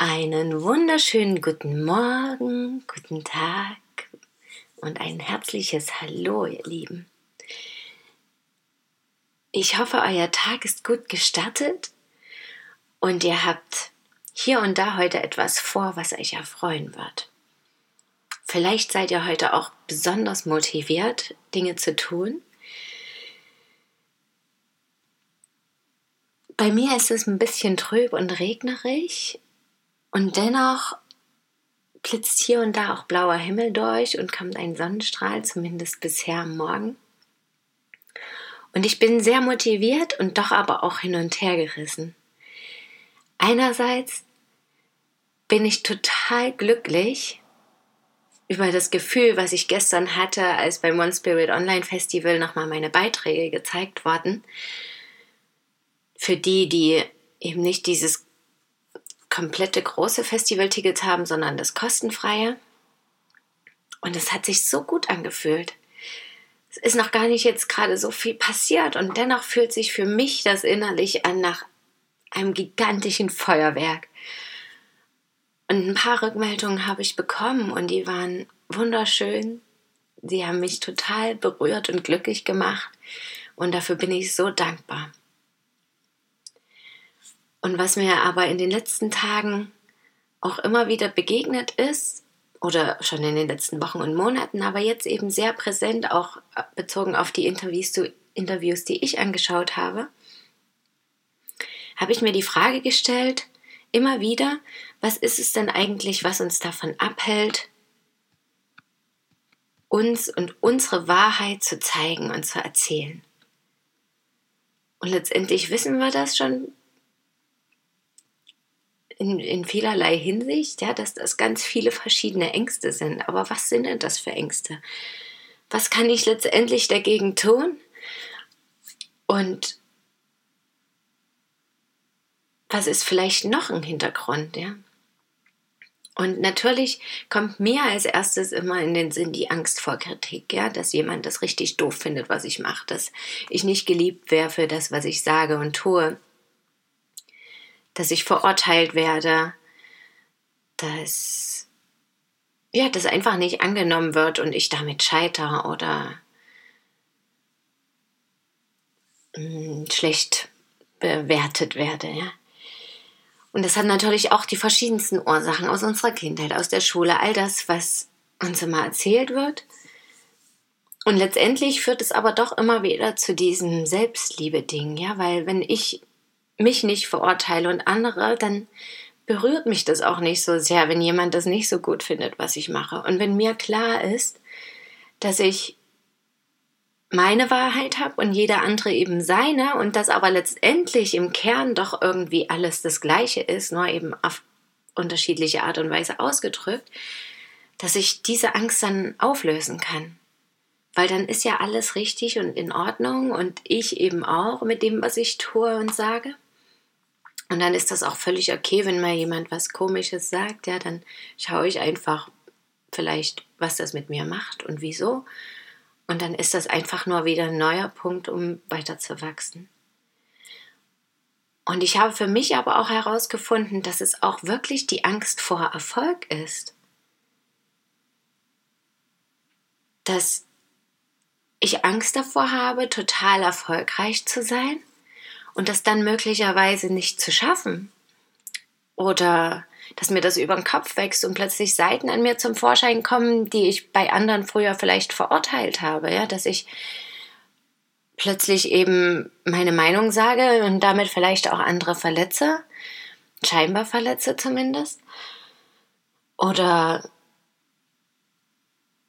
Einen wunderschönen guten Morgen, guten Tag und ein herzliches Hallo, ihr Lieben. Ich hoffe, euer Tag ist gut gestartet und ihr habt hier und da heute etwas vor, was euch erfreuen wird. Vielleicht seid ihr heute auch besonders motiviert, Dinge zu tun. Bei mir ist es ein bisschen trüb und regnerig und dennoch blitzt hier und da auch blauer Himmel durch und kommt ein Sonnenstrahl, zumindest bisher am Morgen. Und ich bin sehr motiviert und doch aber auch hin und her gerissen. Einerseits bin ich total glücklich über das Gefühl, was ich gestern hatte, als beim One Spirit Online Festival nochmal meine Beiträge gezeigt wurden. Für die, die eben nicht dieses komplette große Festivalticket haben, sondern das kostenfreie. Und es hat sich so gut angefühlt. Es ist noch gar nicht jetzt gerade so viel passiert und dennoch fühlt sich für mich das innerlich an nach einem gigantischen Feuerwerk. Und ein paar Rückmeldungen habe ich bekommen und die waren wunderschön. Sie haben mich total berührt und glücklich gemacht und dafür bin ich so dankbar. Und was mir aber in den letzten Tagen auch immer wieder begegnet ist, oder schon in den letzten Wochen und Monaten, aber jetzt eben sehr präsent, auch bezogen auf die Interviews, Interviews die ich angeschaut habe, habe ich mir die Frage gestellt, immer wieder, was ist es denn eigentlich, was uns davon abhält, uns und unsere Wahrheit zu zeigen und zu erzählen. Und letztendlich wissen wir das schon in, in vielerlei Hinsicht, ja, dass das ganz viele verschiedene Ängste sind. Aber was sind denn das für Ängste? Was kann ich letztendlich dagegen tun? Und was ist vielleicht noch ein Hintergrund, ja? Und natürlich kommt mir als erstes immer in den Sinn die Angst vor Kritik, ja, dass jemand das richtig doof findet, was ich mache, dass ich nicht geliebt wäre für das, was ich sage und tue, dass ich verurteilt werde, dass ja, das einfach nicht angenommen wird und ich damit scheitere oder mh, hm, schlecht bewertet werde, ja. Und das hat natürlich auch die verschiedensten Ursachen aus unserer Kindheit, aus der Schule, all das, was uns immer erzählt wird. Und letztendlich führt es aber doch immer wieder zu diesem Selbstliebe-Ding, ja, weil wenn ich mich nicht verurteile und andere, dann berührt mich das auch nicht so sehr, wenn jemand das nicht so gut findet, was ich mache. Und wenn mir klar ist, dass ich meine Wahrheit habe und jeder andere eben seine und das aber letztendlich im Kern doch irgendwie alles das Gleiche ist, nur eben auf unterschiedliche Art und Weise ausgedrückt, dass ich diese Angst dann auflösen kann. Weil dann ist ja alles richtig und in Ordnung und ich eben auch mit dem, was ich tue und sage. Und dann ist das auch völlig okay, wenn mal jemand was Komisches sagt, ja, dann schaue ich einfach vielleicht, was das mit mir macht und wieso. Und dann ist das einfach nur wieder ein neuer Punkt, um weiterzuwachsen. Und ich habe für mich aber auch herausgefunden, dass es auch wirklich die Angst vor Erfolg ist. Dass ich Angst davor habe, total erfolgreich zu sein und das dann möglicherweise nicht zu schaffen. Oder dass mir das über den Kopf wächst und plötzlich Seiten an mir zum Vorschein kommen, die ich bei anderen früher vielleicht verurteilt habe, ja, dass ich plötzlich eben meine Meinung sage und damit vielleicht auch andere verletze, scheinbar verletze zumindest. Oder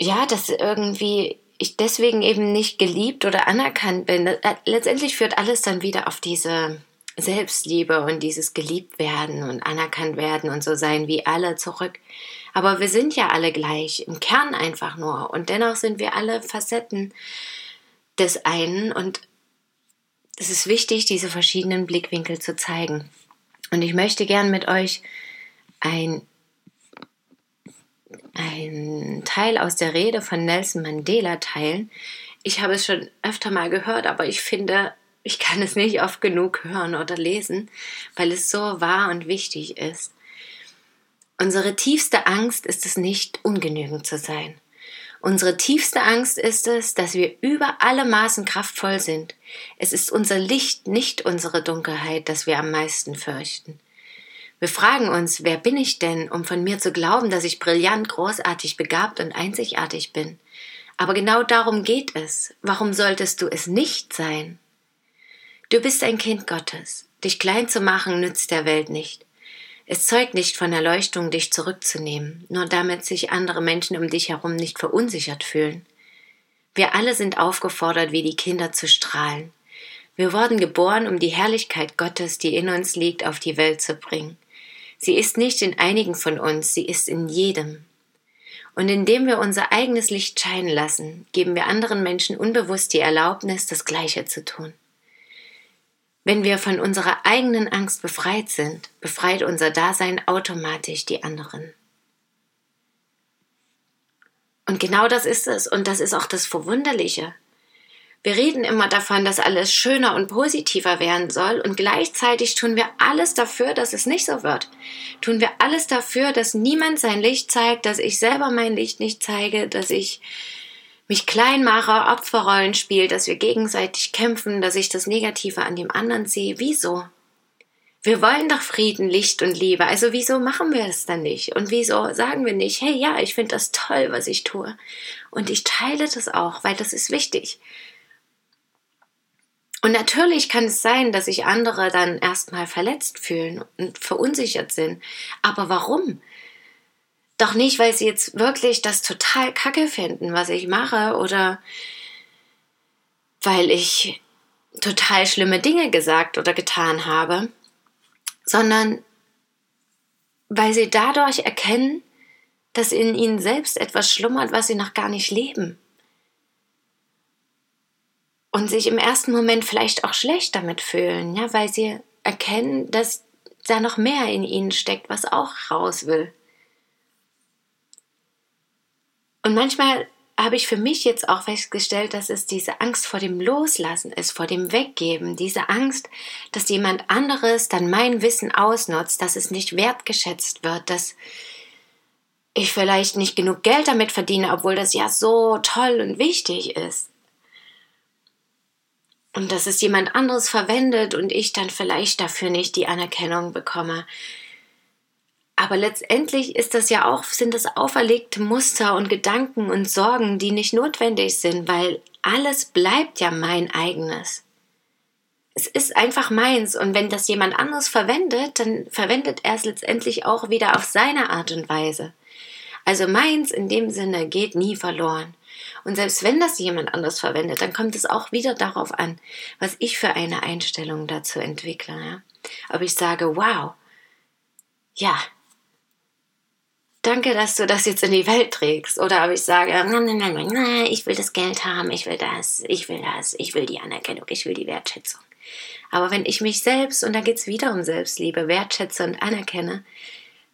ja, dass irgendwie ich deswegen eben nicht geliebt oder anerkannt bin. Letztendlich führt alles dann wieder auf diese Selbstliebe und dieses geliebt werden und anerkannt werden und so sein wie alle zurück. Aber wir sind ja alle gleich, im Kern einfach nur. Und dennoch sind wir alle Facetten des einen und es ist wichtig, diese verschiedenen Blickwinkel zu zeigen. Und ich möchte gern mit euch ein, ein Teil aus der Rede von Nelson Mandela teilen. Ich habe es schon öfter mal gehört, aber ich finde, ich kann es nicht oft genug hören oder lesen, weil es so wahr und wichtig ist. Unsere tiefste Angst ist es nicht, ungenügend zu sein. Unsere tiefste Angst ist es, dass wir über alle Maßen kraftvoll sind. Es ist unser Licht, nicht unsere Dunkelheit, das wir am meisten fürchten. Wir fragen uns, wer bin ich denn, um von mir zu glauben, dass ich brillant, großartig, begabt und einzigartig bin? Aber genau darum geht es. Warum solltest du es nicht sein? Du bist ein Kind Gottes. Dich klein zu machen nützt der Welt nicht. Es zeugt nicht von Erleuchtung, dich zurückzunehmen, nur damit sich andere Menschen um dich herum nicht verunsichert fühlen. Wir alle sind aufgefordert, wie die Kinder zu strahlen. Wir wurden geboren, um die Herrlichkeit Gottes, die in uns liegt, auf die Welt zu bringen. Sie ist nicht in einigen von uns, sie ist in jedem. Und indem wir unser eigenes Licht scheinen lassen, geben wir anderen Menschen unbewusst die Erlaubnis, das Gleiche zu tun. Wenn wir von unserer eigenen Angst befreit sind, befreit unser Dasein automatisch die anderen. Und genau das ist es und das ist auch das Verwunderliche. Wir reden immer davon, dass alles schöner und positiver werden soll und gleichzeitig tun wir alles dafür, dass es nicht so wird. Tun wir alles dafür, dass niemand sein Licht zeigt, dass ich selber mein Licht nicht zeige, dass ich mich klein mache, Opferrollen spiele, dass wir gegenseitig kämpfen, dass ich das Negative an dem anderen sehe. Wieso? Wir wollen doch Frieden, Licht und Liebe. Also wieso machen wir es dann nicht? Und wieso sagen wir nicht, hey ja, ich finde das toll, was ich tue. Und ich teile das auch, weil das ist wichtig. Und natürlich kann es sein, dass sich andere dann erstmal verletzt fühlen und verunsichert sind. Aber warum? Doch nicht, weil sie jetzt wirklich das total kacke finden, was ich mache, oder weil ich total schlimme Dinge gesagt oder getan habe, sondern weil sie dadurch erkennen, dass in ihnen selbst etwas schlummert, was sie noch gar nicht leben. Und sich im ersten Moment vielleicht auch schlecht damit fühlen, ja, weil sie erkennen, dass da noch mehr in ihnen steckt, was auch raus will. Und manchmal habe ich für mich jetzt auch festgestellt, dass es diese Angst vor dem Loslassen ist, vor dem Weggeben, diese Angst, dass jemand anderes dann mein Wissen ausnutzt, dass es nicht wertgeschätzt wird, dass ich vielleicht nicht genug Geld damit verdiene, obwohl das ja so toll und wichtig ist. Und dass es jemand anderes verwendet und ich dann vielleicht dafür nicht die Anerkennung bekomme. Aber letztendlich ist das ja auch, sind das auferlegte Muster und Gedanken und Sorgen, die nicht notwendig sind, weil alles bleibt ja mein eigenes. Es ist einfach meins und wenn das jemand anderes verwendet, dann verwendet er es letztendlich auch wieder auf seine Art und Weise. Also meins in dem Sinne geht nie verloren. Und selbst wenn das jemand anderes verwendet, dann kommt es auch wieder darauf an, was ich für eine Einstellung dazu entwickle. Ja? Ob ich sage, wow, ja, danke, dass du das jetzt in die Welt trägst. Oder ob ich sage, nein, nein, nein, nein, ich will das Geld haben, ich will das, ich will das, ich will die Anerkennung, ich will die Wertschätzung. Aber wenn ich mich selbst, und da geht es wieder um Selbstliebe, wertschätze und anerkenne,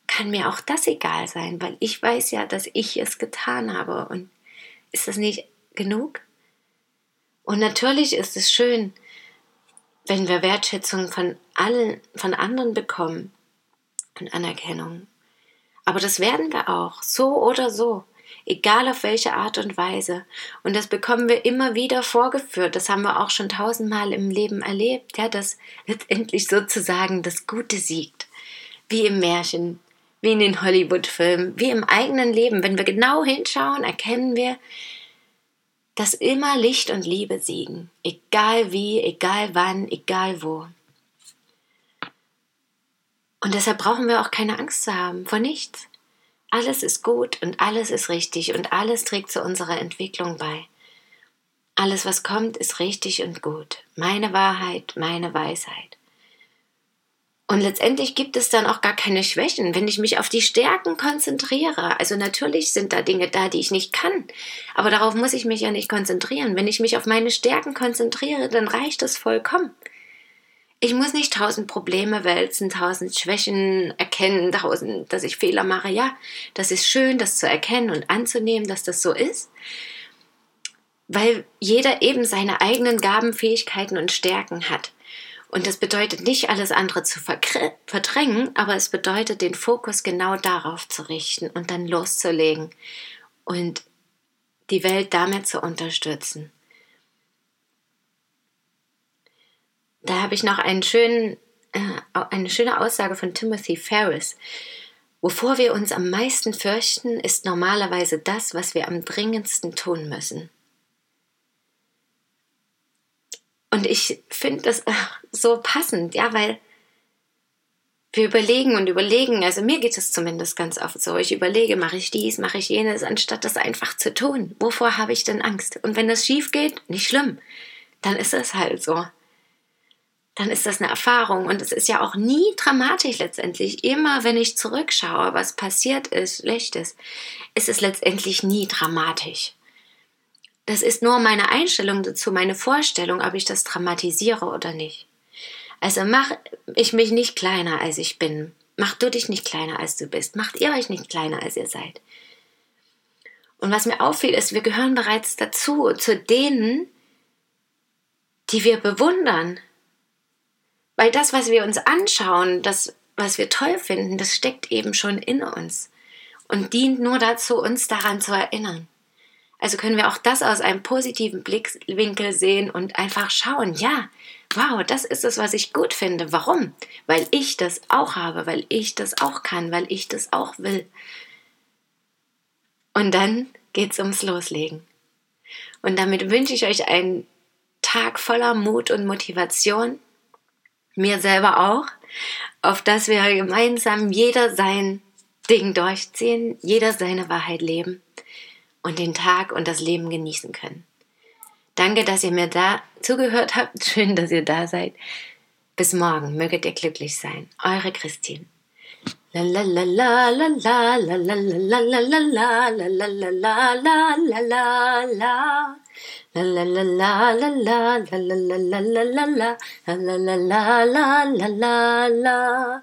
kann mir auch das egal sein, weil ich weiß ja, dass ich es getan habe. Und ist das nicht genug? Und natürlich ist es schön, wenn wir Wertschätzung von allen, von anderen bekommen und Anerkennung. Aber das werden wir auch, so oder so, egal auf welche Art und Weise. Und das bekommen wir immer wieder vorgeführt. Das haben wir auch schon tausendmal im Leben erlebt, ja, dass letztendlich sozusagen das Gute siegt. Wie im Märchen, wie in den Hollywood-Filmen, wie im eigenen Leben. Wenn wir genau hinschauen, erkennen wir, dass immer Licht und Liebe siegen. Egal wie, egal wann, egal wo. Und deshalb brauchen wir auch keine Angst zu haben vor nichts. Alles ist gut und alles ist richtig und alles trägt zu unserer Entwicklung bei. Alles, was kommt, ist richtig und gut. Meine Wahrheit, meine Weisheit. Und letztendlich gibt es dann auch gar keine Schwächen, wenn ich mich auf die Stärken konzentriere. Also natürlich sind da Dinge da, die ich nicht kann, aber darauf muss ich mich ja nicht konzentrieren. Wenn ich mich auf meine Stärken konzentriere, dann reicht es vollkommen. Ich muss nicht tausend Probleme wälzen, tausend Schwächen erkennen, tausend, dass ich Fehler mache. Ja, das ist schön, das zu erkennen und anzunehmen, dass das so ist, weil jeder eben seine eigenen Gaben, Fähigkeiten und Stärken hat. Und das bedeutet nicht, alles andere zu verdrängen, aber es bedeutet, den Fokus genau darauf zu richten und dann loszulegen und die Welt damit zu unterstützen. Da habe ich noch einen schönen, äh, eine schöne Aussage von Timothy Ferris. Wovor wir uns am meisten fürchten, ist normalerweise das, was wir am dringendsten tun müssen. Und ich finde das äh, so passend, ja, weil wir überlegen und überlegen, also mir geht es zumindest ganz oft so, ich überlege, mache ich dies, mache ich jenes, anstatt das einfach zu tun. Wovor habe ich denn Angst? Und wenn das schief geht, nicht schlimm, dann ist es halt so. Dann ist das eine Erfahrung und es ist ja auch nie dramatisch letztendlich. Immer wenn ich zurückschaue, was passiert ist, Schlechtes, ist es letztendlich nie dramatisch. Das ist nur meine Einstellung dazu, meine Vorstellung, ob ich das dramatisiere oder nicht. Also mach ich mich nicht kleiner, als ich bin. Mach du dich nicht kleiner, als du bist. Macht ihr euch nicht kleiner, als ihr seid. Und was mir auffiel, ist, wir gehören bereits dazu, zu denen, die wir bewundern. Weil das, was wir uns anschauen, das, was wir toll finden, das steckt eben schon in uns und dient nur dazu, uns daran zu erinnern. Also können wir auch das aus einem positiven Blickwinkel sehen und einfach schauen, ja, wow, das ist es, was ich gut finde. Warum? Weil ich das auch habe, weil ich das auch kann, weil ich das auch will. Und dann geht's ums Loslegen. Und damit wünsche ich euch einen Tag voller Mut und Motivation, mir selber auch, auf dass wir gemeinsam jeder sein Ding durchziehen, jeder seine Wahrheit leben und den Tag und das Leben genießen können. Danke, dass ihr mir da zugehört habt. Schön, dass ihr da seid. Bis morgen. Möget ihr glücklich sein. Eure Christine. la